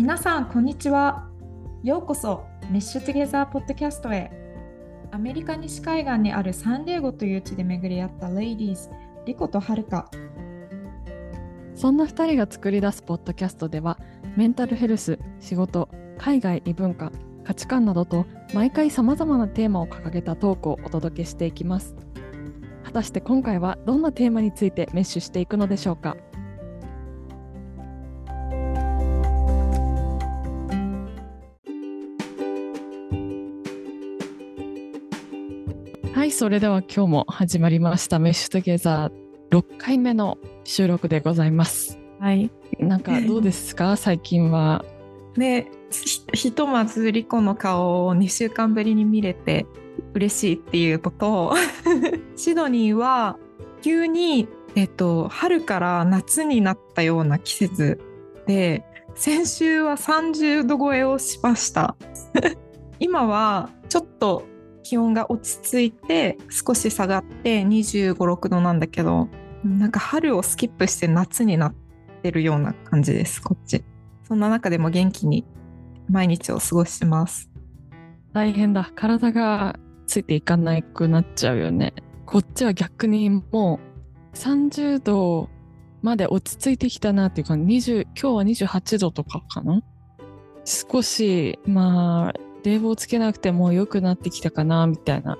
皆さんこんにちは。ようこそメッシュトゥゲザーポッドキャストへ。アメリカ西海岸にあるサンディエゴという地で巡り合ったレイディーズリコとハルカ。そんな2人が作り出すポッドキャストではメンタルヘルス仕事海外異文化価値観などと毎回さまざまなテーマを掲げたトークをお届けしていきます。果たして今回はどんなテーマについてメッシュしていくのでしょうか？それでは今日も始まりました。メッシュトゲザー6回目の収録でございます。はい。なんかどうですか？最近は。ねひとまずリコの顔を2週間ぶりに見れて嬉しいっていうこと シドニーは急に、えっと、春から夏になったような季節で先週は30度超えをしました。今はちょっと気温が落ち着いて少し下がって2 5 6度なんだけどなんか春をスキップして夏になってるような感じですこっち。そんな中でも元気に毎日を過ごしてます。大変だ。体がついていかなくなっちゃうよね。こっちは逆にもう30度まで落ち着いてきたなっていうか20今日は28度とかかな？少しまあ冷房つけなくても良くなってきたかなみたいな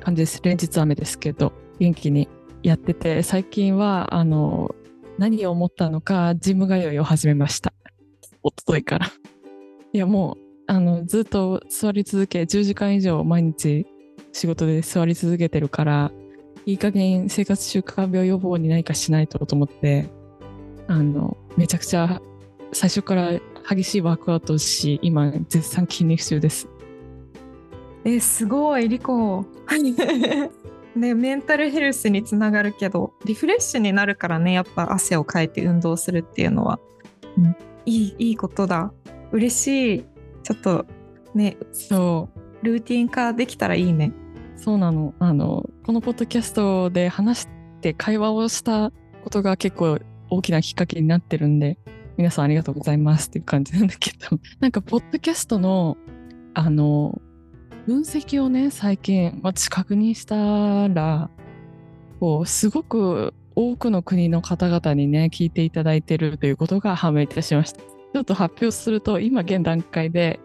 感じです。連日雨ですけど元気にやってて最近はあの何を思ったのかジム通いを始めました。おとといから。いやもうあのずっと座り続け10時間以上毎日仕事で座り続けてるからいい加減生活習慣病予防に何かしないとと思ってあのめちゃくちゃ最初から激しいワークアウトし今絶賛筋肉中です。えすごいリコ。ねメンタルヘルスにつながるけどリフレッシュになるからねやっぱ汗をかいて運動するっていうのは、うん、いいいいことだ。嬉しい。ちょっとねそう。ルーティン化できたらいいね。そうなの。あのこのポッドキャストで話して会話をしたことが結構大きなきっかけになってるんで皆さんありがとうございますっていう感じなんだけど なんかポッドキャストのあの分析をね最近私確認したらこうすごく多くの国の方々にね聞いていただいてるということが判明いたしました。ちょっと発表すると今現段階で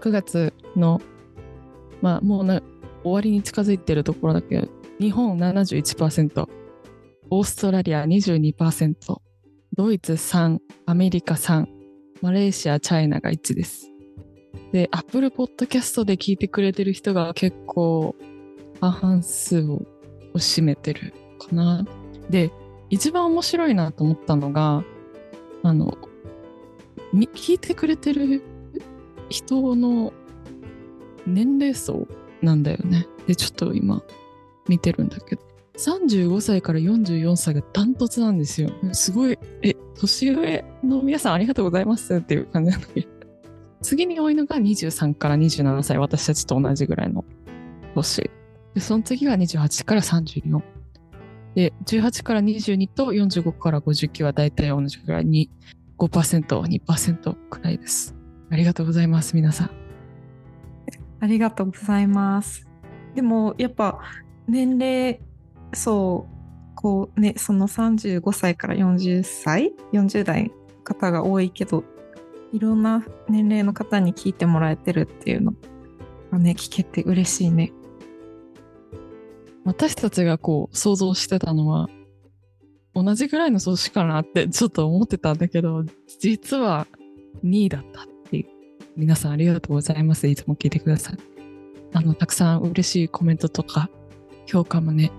9月のまあもうな終わりに近づいてるところだけど日本71%オーストラリア22%ドイツ3アメリカ3マレーシアチャイナが1ですで、Apple Podcast で聞いてくれてる人が結構半数を占めてるかな。で、一番面白いなと思ったのが、あの、聞いてくれてる人の年齢層なんだよね。で、ちょっと今見てるんだけど、35歳から44歳がダントツなんですよ。すごい、え、年上の皆さんありがとうございますっていう感じなんだけど。次に多いのが23から27歳、私たちと同じぐらいの年。で、その次が28から34。で、18から22と45から59は大体同じぐらいに5%、2%くらいです。ありがとうございます、皆さん。ありがとうございます。でも、やっぱ年齢そうこうねその35歳から40歳40代方が多いけどいろんな年齢の方に聞いてもらえてるっていうのがね聞けて嬉しいね。私たちがこう想像してたのは同じぐらいの数字かなってちょっと思ってたんだけど実は2位だったっていう。皆さんありがとうございます。いつも聞いてください。あのたくさん嬉しいコメントとか評価もね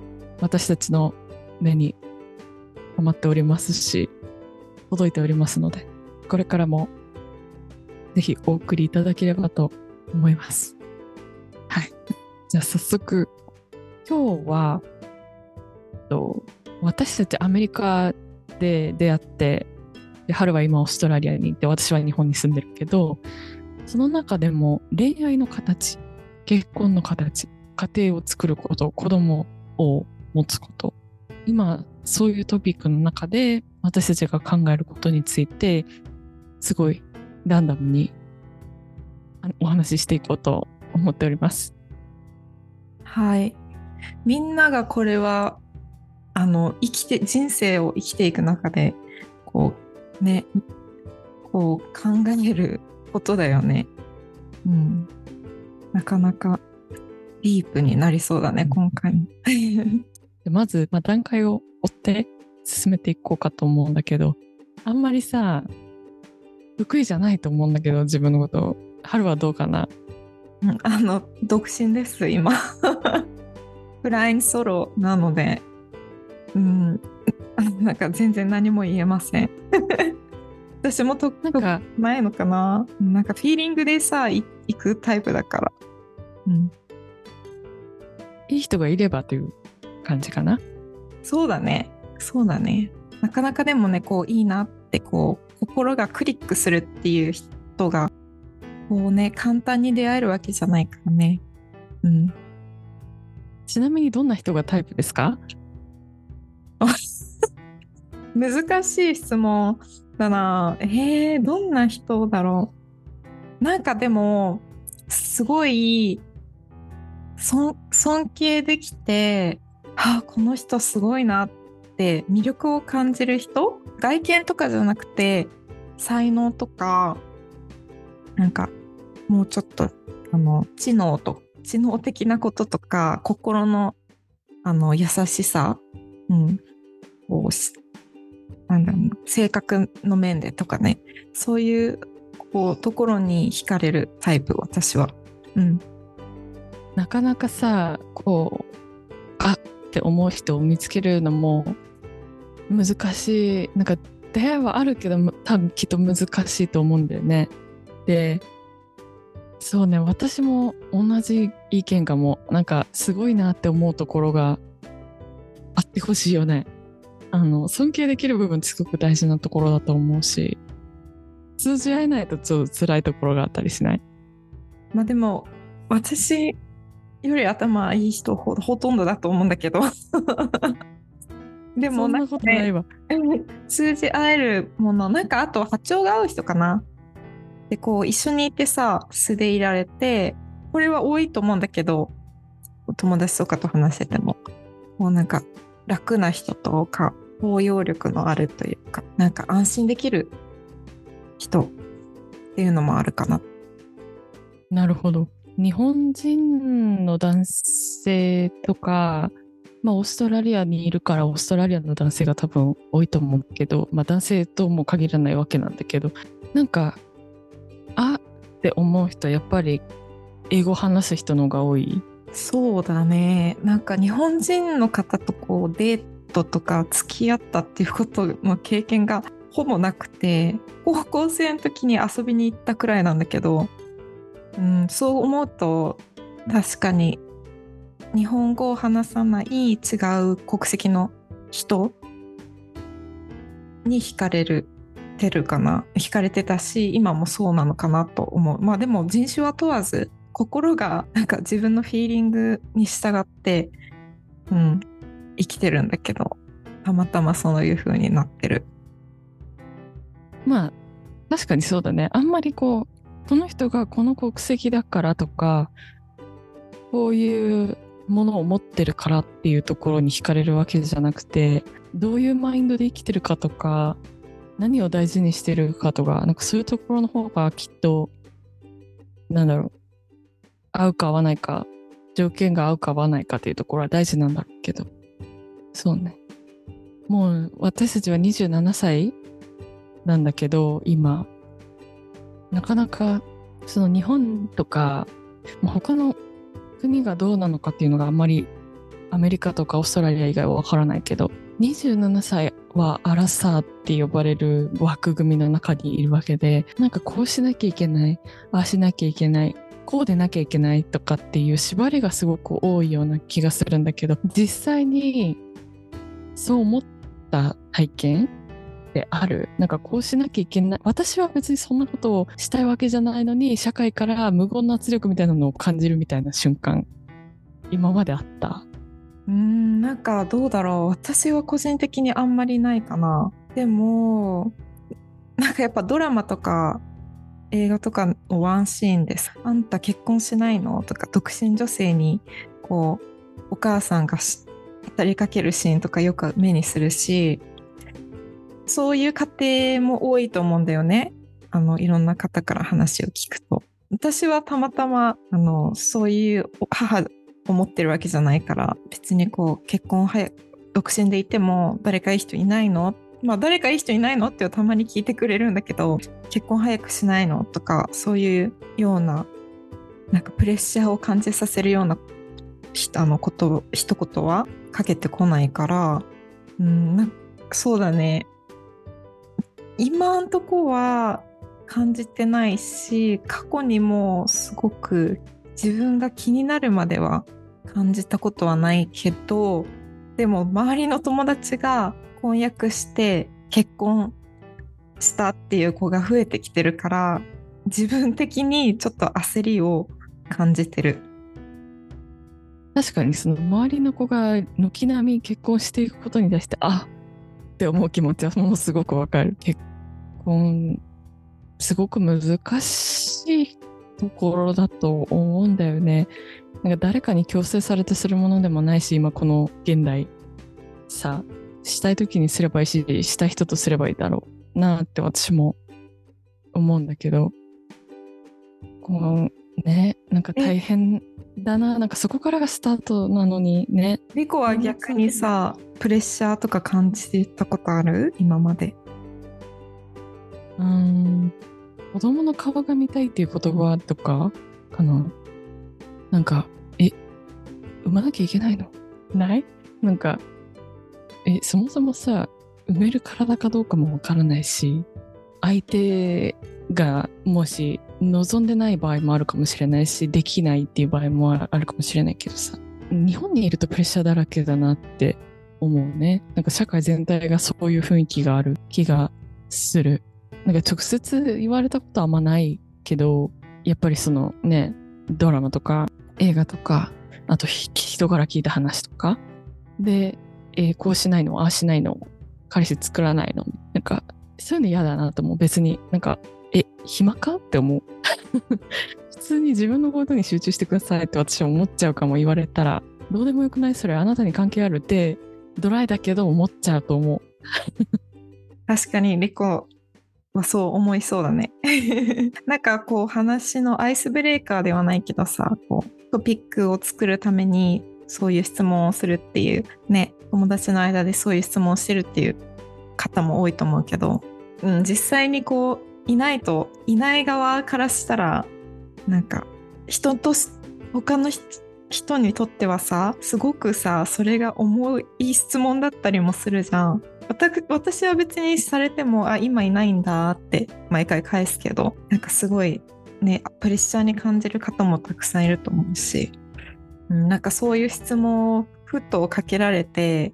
私たちの目に止まっておりますし届いておりますのでこれからもぜひお送りいただければと思います。はい。じゃあ早速、今日は、と私たちアメリカで出会って、で春は今オーストラリアにいて、私は日本に住んでるけど、その中でも恋愛の形、結婚の形、家庭を作ること、子供を持つこと、今そういうトピックの中で私たちが考えることについてすごいランダムにお話ししていこうと思っております。はい。みんながこれはあの生きて人生を生きていく中でこうねこう考えることだよね。うん。なかなかディープになりそうだね、今回も。でまず、まあ、段階を追って進めていこうかと思うんだけどあんまりさ得意じゃないと思うんだけど自分のこと春はどうかな？うんあの独身です今。フラインソロなので。うん。なんか全然何も言えません。私もとなんかないのかな？なんかフィーリングでさい行くタイプだから。うん。いい人がいればという感じかな？そうだね。そうだね。なかなかでもねこういいなってこう心がクリックするっていう人がこうね簡単に出会えるわけじゃないからね。うん。ちなみにどんな人がタイプですか？難しい質問だな。えー、どんな人だろう？なんかでも、すごい、尊尊敬できて、あ、この人すごいなって魅力を感じる人外見とかじゃなくて、才能とか、なんか、もうちょっと、あの、知能と、知能的なこととか、心の、あの、優しさ、うん、こうなんだろう性格の面でとかねそういうこうところに惹かれるタイプ私は。うん、なかなかさこうって思う人を見つけるのも難しいなんか出会いはあるけど多分きっと難しいと思うんだよね。でそうね私も同じ意見かもなんかすごいなって思うところがあってほしいよね。あの尊敬できる部分ってすごく大事なところだと思うし通じ合えないとちょっと辛いところがあったりしないまあでも私より頭いい人ほほとんどだと思うんだけど でもなんことないねわ。通じ合えるものなんかあと波長が合う人かなでこう一緒にいてさ素でいられてこれは多いと思うんだけど友達とかと話しててももうなんか楽な人とか包容力のあるというかなんか安心できる人っていうのもあるかななるほど。日本人の男性とか、まあ、オーストラリアにいるからオーストラリアの男性が多分多いと思うけど、まあ、男性とも限らないわけなんだけどなんかあって思う人はやっぱり英語話す人の方が多い。そうだねなんか日本人の方とこうデートとか付き合ったっていうことの経験がほぼなくて高校生の時に遊びに行ったくらいなんだけど、うん、そう思うと確かに日本語を話さない違う国籍の人に惹かれるてるかな惹かれてたし今もそうなのかなと思う。まあでも人種は問わず心がなんか自分のフィーリングに従って、うん、生きてるんだけどたまたまそういう風になってる。まあ確かにそうだね。あんまりこうこの人がこの国籍だからとかこういうものを持ってるからっていうところに惹かれるわけじゃなくてどういうマインドで生きてるかとか何を大事にしてるかとかなんかそういうところの方がきっとなんだろう合うか合わないか条件が合うか合わないかっていうところは大事なんだけど。そうね。もう私たちは27歳なんだけど今。なかなかその日本とか他の国がどうなのかっていうのがあんまりアメリカとかオーストラリア以外はわからないけど27歳はアラサーって呼ばれる枠組みの中にいるわけでなんかこうしなきゃいけないああしなきゃいけないこうでなきゃいけないとかっていう縛りがすごく多いような気がするんだけど実際にそう思った体験ってある。なんかこうしなきゃいけない。私は別にそんなことをしたいわけじゃないのに社会から無言の圧力みたいなのを感じるみたいな瞬間今まであった。うんなんかどうだろう。私は個人的にあんまりないかな。でもなんかやっぱドラマとか映画とかのワンシーンです。あんた結婚しないの？とか独身女性にこうお母さんが語りかけるシーンとかよく目にするしそういう家庭も多いと思うんだよね。あのいろんな方から話を聞くと。私はたまたまあのそういう母を持ってるわけじゃないから別にこう結婚早く独身でいても誰かいい人いないの？まあ誰かいい人いないのってたまに聞いてくれるんだけど結婚早くしないのとかそういうようななんかプレッシャーを感じさせるようなあのこと一言はかけてこないからうんなそうだね。今んとこは感じてないし過去にもすごく自分が気になるまでは感じたことはないけどでも周りの友達が婚約して結婚したっていう子が増えてきてるから自分的にちょっと焦りを感じてる。確かにその周りの子が軒並み結婚していくことに対してあって思う気持ちはものすごくわかる。結婚すごく難しいところだと思うんだよね。なんか誰かに強制されてするものでもないし今この現代さしたい時にすればいいししたい人とすればいいだろうなって私も思うんだけどこうねなんか大変だな。なんかそこからがスタートなのにね。リコは逆にさプレッシャーとか感じてたことある？今まで。うん。子供の顔が見たいっていう言葉とかかな。なんかえ産まなきゃいけないの？ない？なんかえそもそもさ産める体かどうかもわからないし相手がもし望んでない場合もあるかもしれないしできないっていう場合もあるかもしれないけどさ。日本にいるとプレッシャーだらけだなって思うね。なんか社会全体がそういう雰囲気がある気がする。なんか直接言われたことはあんまないけどやっぱりそのねドラマとか映画とかあと人から聞いた話とか。で、えー、こうしないのああしないの彼氏作らないのなんかそういうの嫌だなと思う。別になんかえ暇か？って思う。普通に自分のことに集中してくださいって私は思っちゃうかも言われたら。どうでもよくない？それあなたに関係あるって。ドライだけど思っちゃうと思う。確かにリコはそう思いそうだね。なんかこう話のアイスブレーカーではないけどさこうトピックを作るためにそういう質問をするっていうね友達の間でそういう質問をしてるっていう方も多いと思うけど、うん、実際にこういないといない側からしたらなんか人と他の人にとってはさすごくさそれが重い質問だったりもするじゃん。私は別にされてもあ今いないんだって毎回返すけどなんかすごいねプレッシャーに感じる方もたくさんいると思うし、うん、なんかそういう質問をふとかけられて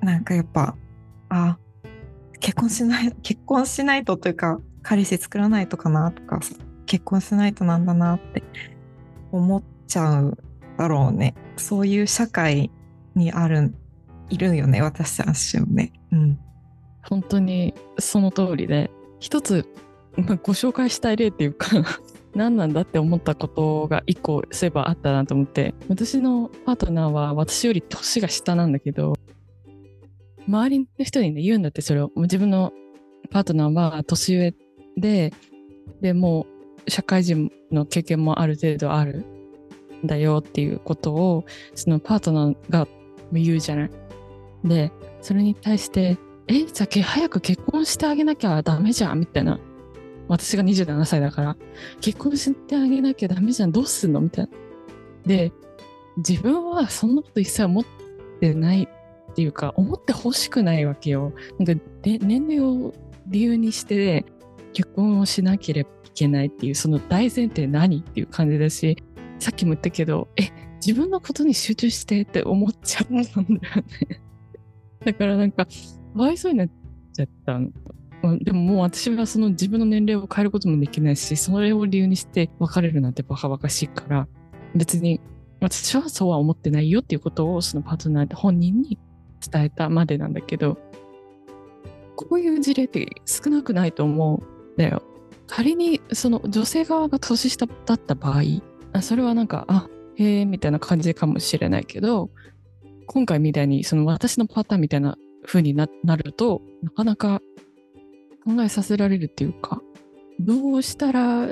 なんかやっぱあ結婚しない結婚しないとというか彼氏作らないとかなとか結婚しないとなんだなって思っちゃうだろうね。そういう社会にあるいるよね私たちはね。うん。本当にその通りで。一つご紹介したい例っていうか 何なんだって思ったことが一個そういえばあったなと思って。私のパートナーは私より年が下なんだけど周りの人にね言うんだってそれを自分のパートナーは年上ででもう社会人の経験もある程度あるんだよっていうことをそのパートナーが言うじゃない。でそれに対して「えじゃあ早く結婚してあげなきゃダメじゃん」みたいな私が27歳だから結婚してあげなきゃダメじゃんどうすんのみたいな。で自分はそんなこと一切思ってないっていうか思ってほしくないわけよ。なんかで年齢を理由にして結婚をしなければいけないっていうその大前提何っていう感じだしさっきも言ったけどえ自分のことに集中してって思っちゃったんだよね。だからなんかかわいそうになっちゃったの。でももう私はその自分の年齢を変えることもできないしそれを理由にして別れるなんてバカバカしいから別に私はそうは思ってないよっていうことをそのパートナーで本人に伝えたまでなんだけどこういう事例って少なくないと思うんだよ。仮にその女性側が年下だった場合、それはなんか、あ、へえ、みたいな感じかもしれないけど、今回みたいにその私のパターンみたいな風になると、なかなか考えさせられるっていうか、どうしたら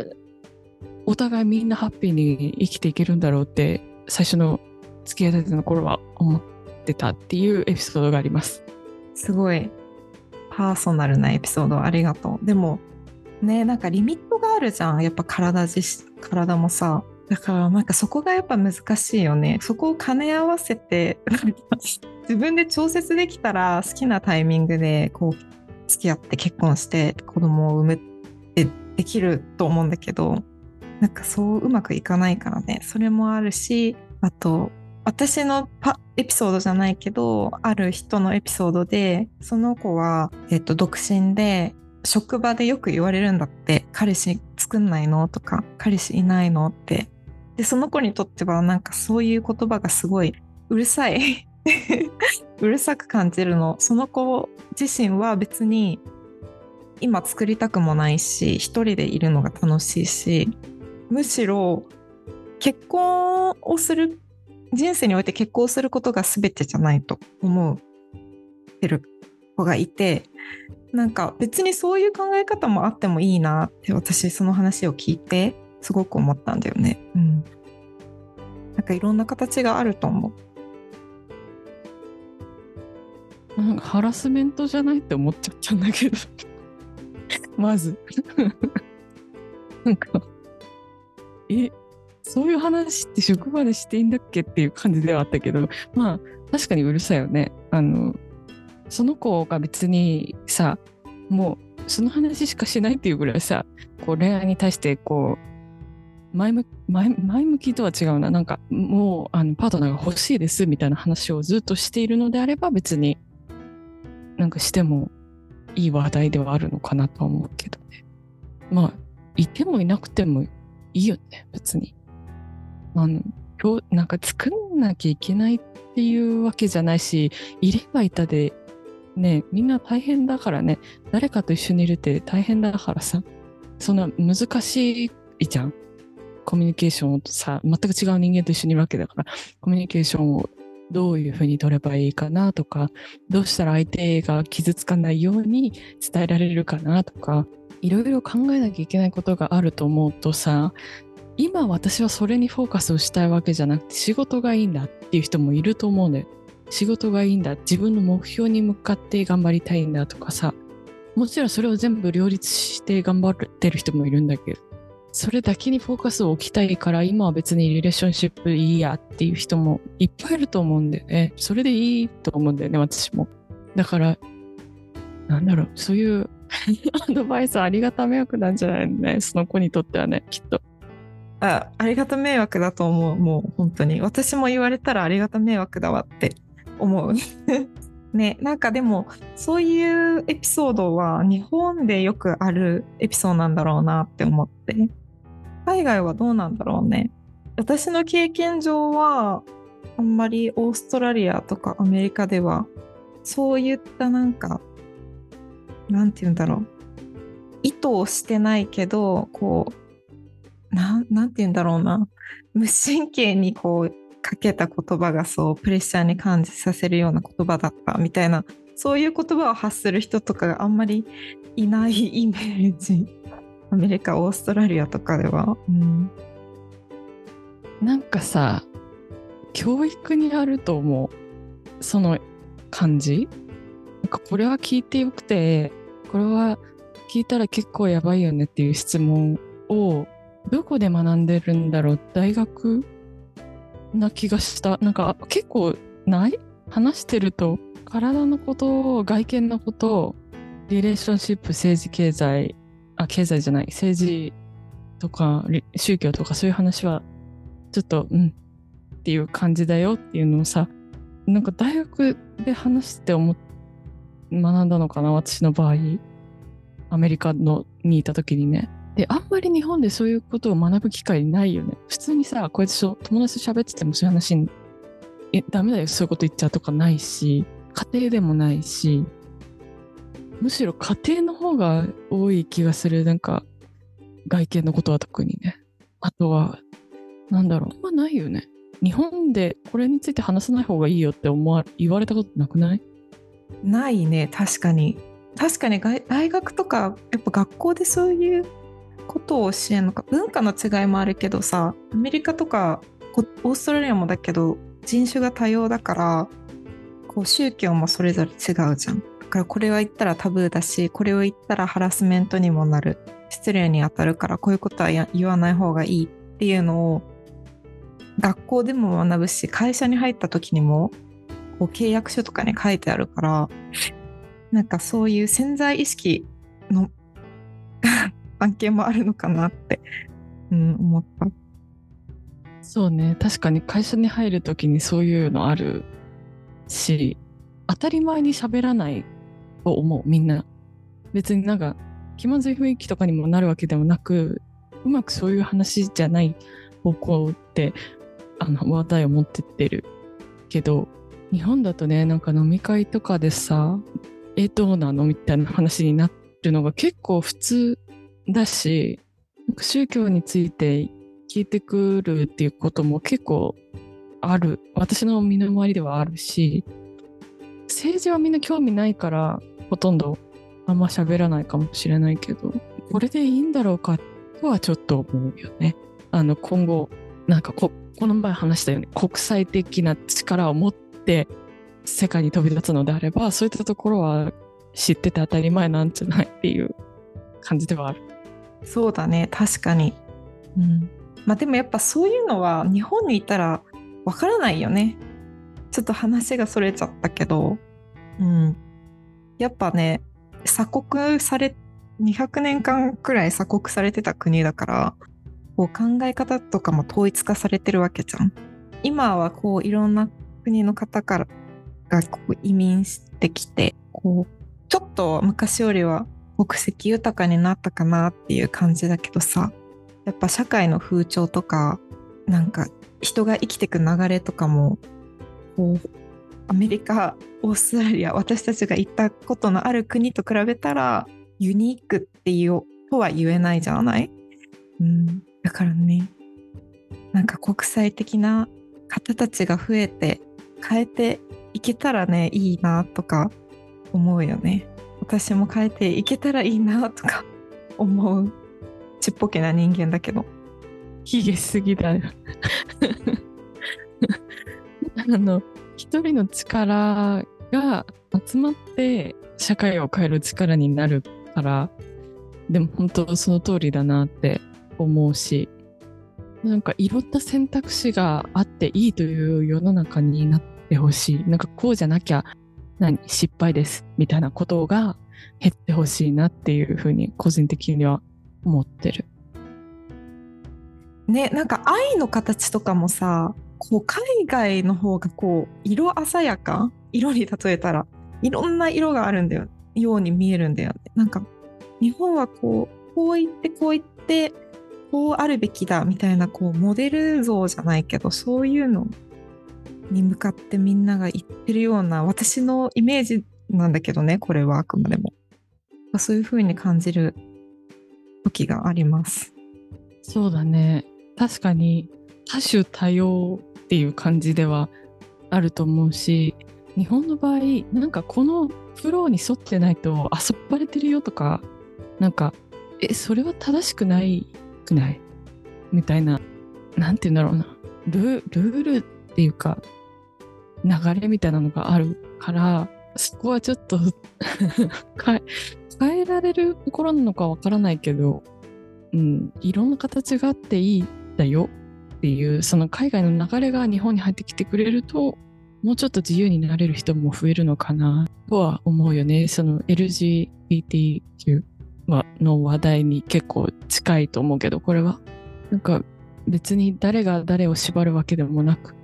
お互いみんなハッピーに生きていけるんだろうって最初の付き合いたての頃は思ってたっていうエピソードがあります。すごい。パーソナルなエピソードありがとう。でもねなんかリミットがあるじゃん。やっぱ体自体もさ。だからなんかそこがやっぱ難しいよね。そこを兼ね合わせて 自分で調節できたら好きなタイミングでこう付き合って結婚して子供を産むってできると思うんだけどなんかそううまくいかないからね。それもあるしあと私のパエピソードじゃないけどある人のエピソードでその子は、えっと、独身で職場でよく言われるんだって。彼氏作んないのとか彼氏いないのって。でその子にとってはなんかそういう言葉がすごいうるさい。うるさく感じるの。その子自身は別に今作りたくもないし一人でいるのが楽しいしむしろ結婚をする人生において結婚することが全てじゃないと思ってる子がいてなんか別にそういう考え方もあってもいいなって私その話を聞いてすごく思ったんだよね。うん、なんかいろんな形があると思う。なんかハラスメントじゃないって思っちゃったんだけどまず なんかえそういう話って職場でしていいんだっけっていう感じではあったけどまあ確かにうるさいよね。あのその子が別にさもうその話しかしないっていうぐらいさこう恋愛に対してこう前向きとは違うな。なんかもうあのパートナーが欲しいですみたいな話をずっとしているのであれば別になんかしてもいい話題ではあるのかなと思うけどね。まあいてもいなくてもいいよね別に。あのなんか作んなきゃいけないっていうわけじゃないしいればいたでね、みんな大変だからね、誰かと一緒にいるって大変だからさ、そんな難しいじゃん。コミュニケーションをさ、全く違う人間と一緒にいるわけだから、コミュニケーションをどういうふうに取ればいいかなとか、どうしたら相手が傷つかないように伝えられるかなとか、いろいろ考えなきゃいけないことがあると思うとさ、今私はそれにフォーカスをしたいわけじゃなくて仕事がいいんだっていう人もいると思うんだよ。仕事がいいんだ。自分の目標に向かって頑張りたいんだとかさ。もちろんそれを全部両立して頑張ってる人もいるんだけどそれだけにフォーカスを置きたいから今は別にリレーションシップいいやっていう人もいっぱいいると思うんだよねそれでいいと思うんだよね私も。だからなんだろうそういうアドバイスありがた迷惑なんじゃないのねその子にとってはねきっと。あありがた迷惑だと思う。もう本当に。私も言われたらありがた迷惑だわって思う。ね、なんかでもそういうエピソードは日本でよくあるエピソードなんだろうなって思って。海外はどうなんだろうね。私の経験上はあんまりオーストラリアとかアメリカではそういったなんかなんて言うんだろう。意図をしてないけどこうなんなんて言うんだろうな。無神経にこうかけた言葉がそうプレッシャーに感じさせるような言葉だったみたいなそういう言葉を発する人とかがあんまりいないイメージ。アメリカオーストラリアとかでは、うん、なんかさ教育にあると思うその感じ。なんかこれは聞いてよくてこれは聞いたら結構やばいよねっていう質問をどこで学んでるんだろう？大学な気がした。なんか結構ない？話してると体のことを外見のことをリレーションシップ政治経済あ経済じゃない。政治とか宗教とかそういう話はちょっとうんっていう感じだよっていうのをさなんか大学で話して思学んだのかな私の場合。アメリカのにいた時にね。で、あんまり日本でそういうことを学ぶ機会ないよね。普通にさ、こうやって友達と喋っててもそういう話に、え、ダメだよ、そういうこと言っちゃうとかないし、家庭でもないし、むしろ家庭の方が多い気がする。なんか外見のことは特にね。あとはなんだろう。あんまないよね。日本でこれについて話さない方がいいよって思わ言われたことなくない？ないね確かに。確かに大学とかやっぱ学校でそういうことを教えるのか文化の違いもあるけどさアメリカとかオーストラリアもだけど人種が多様だからこう宗教もそれぞれ違うじゃん。だからこれは言ったらタブーだしこれを言ったらハラスメントにもなる。失礼に当たるからこういうことは言わない方がいいっていうのを学校でも学ぶし会社に入った時にもこう契約書とかに書いてあるからなんかそういう潜在意識の関係もあるのかなって、うん、思った。そうね確かに会社に入る時にそういうのあるし当たり前に喋らないと思うみんな別になんか気まずい雰囲気とかにもなるわけでもなくうまくそういう話じゃない方向ってあの話題を持ってってるけど日本だとねなんか飲み会とかでさ「えどうなの?」みたいな話になるのが結構普通だし宗教について聞いてくるっていうことも結構ある私の身の回りではあるし政治はみんな興味ないからほとんどあんま喋らないかもしれないけどこれでいいんだろうかとはちょっと思うよね。あの今後なんかここの前話したように国際的な力を持って世界に飛び立つのであればそういったところは知ってて当たり前なんじゃないっていう感じではある。そうだね確かに。うん、まあでもやっぱそういうのは日本にいたらわからないよね。ちょっと話がそれちゃったけど、うん、やっぱね鎖国され200年間くらい鎖国されてた国だからこう考え方とかも統一化されてるわけじゃん。今はこういろんな国の方からがこう移民してきてこうちょっと昔よりは国籍豊かになったかなっていう感じだけどさやっぱ社会の風潮とかなんか人が生きてく流れとかもこうアメリカオーストラリア私たちが行ったことのある国と比べたらユニークっていうとは言えないじゃない、うん、だからねなんか国際的な方たちが増えて変えていけたらねいいなとか思うよね。私も変えていけたらいいなとか思うちっぽけな人間だけど卑下すぎだよ。あの一人の力が集まって社会を変える力になるからでも本当その通りだなって思うしなんかいろんな選択肢があっていいという世の中になってほしいなんかこうじゃなきゃ何失敗ですみたいなことが減ってほしいなっていうふうに個人的には思ってる。ねなんか愛の形とかもさこう海外の方がこう色鮮やか色に例えたらいろんな色があるんだよように見えるんだよねなんか日本はこうこう言ってこう言ってこうあるべきだみたいなこうモデル像じゃないけどそういうのに向かってみんなが言ってるような私のイメージなんだけどねこれはあくまでも。そういう風に感じる時があります。そうだね。確かに多種多様っていう感じではあると思うし日本の場合なんかこのフローに沿ってないと遊ばれてるよとかなんかえそれは正しくないくない？みたいななんて言うんだろうな。ルールっていうか流れみたいなのがあるからそこはちょっと 変えられるところなのかわからないけど、うん、いろんな形があっていいんだよっていうその海外の流れが日本に入ってきてくれるともうちょっと自由になれる人も増えるのかなとは思うよね。その LGBTQ の話題に結構近いと思うけどこれは。なんか別に誰が誰を縛るわけでもなく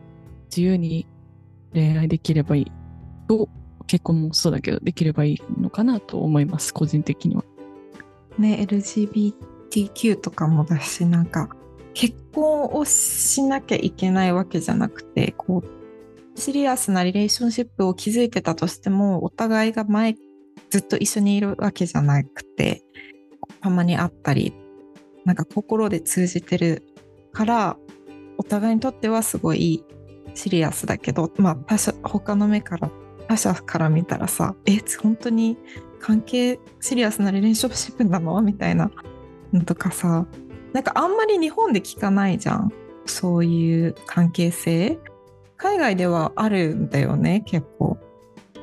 自由に恋愛できればいいと結婚もそうだけどできればいいのかなと思います個人的には。ね LGBTQ とかもだしなんか結婚をしなきゃいけないわけじゃなくてこうシリアスなリレーションシップを築いてたとしてもお互いが前ずっと一緒にいるわけじゃなくてたまに会ったりなんか心で通じてるからお互いにとってはすごいシリアスだけど、まあ、他者他の目から他者から見たらさえ本当に関係シリアスなリレーションシップなの？みたいなのとかさなんかあんまり日本で聞かないじゃん。そういう関係性。海外ではあるんだよね結構。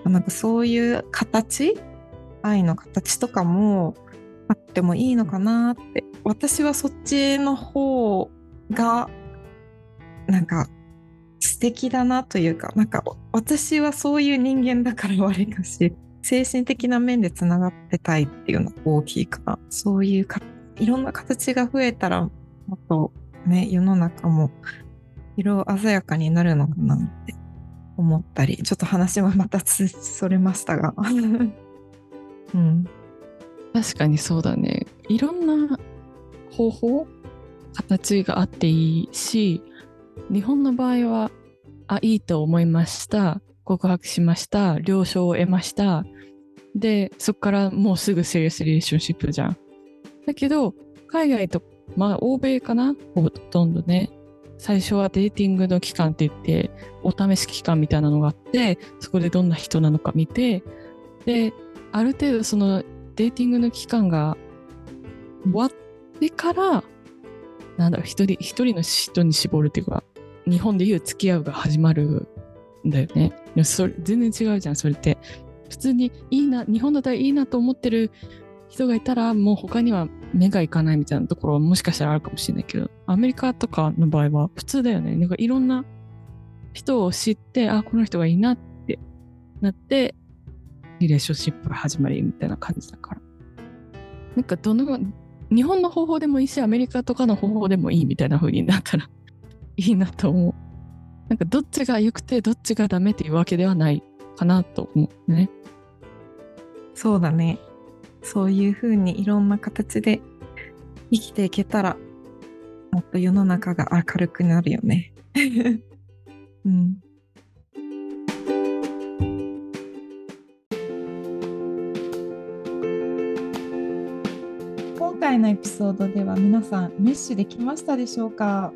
なんかそういう形？愛の形とかもあってもいいのかなって。私はそっちの方がなんか素敵だなというかなんか私はそういう人間だからわりかし精神的な面でつながってたいっていうのが大きいからそういうかいろんな形が増えたらもっとね世の中も色鮮やかになるのかなって思ったりちょっと話はまたそれましたが。うん。確かにそうだね。いろんな方法形があっていいし日本の場合はあいいと思いました。告白しました。了承を得ました。でそこからもうすぐ serious relationship じゃん。だけど海外とまあ欧米かな？ほとんどね。最初は dating の期間って言ってお試し期間みたいなのがあってそこでどんな人なのか見てである程度そのデーティングの期間が終わってからなんだろう一人一人の人に絞るっていうか日本でいう付き合うが始まるんだよね。それ全然違うじゃんそれって。普通にいいな日本だったらいいなと思ってる人がいたらもう他には目がいかないみたいなところはもしかしたらあるかもしれないけどアメリカとかの場合は普通だよね。なんかいろんな人を知ってあこの人がいいなってなってリレーションシップが始まりみたいな感じだから。なんかどの日本の方法でもいいしアメリカとかの方法でもいいみたいな風になったらいいなと思う。なんかどっちが良くてどっちがダメっていうわけではないかなと思うね。そうだね。そういうふうにいろんな形で生きていけたらもっと世の中が明るくなるよね。うん、今回のエピソードでは皆さんメッシュできましたでしょうか？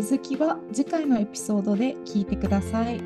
続きは次回のエピソードで聞いてください。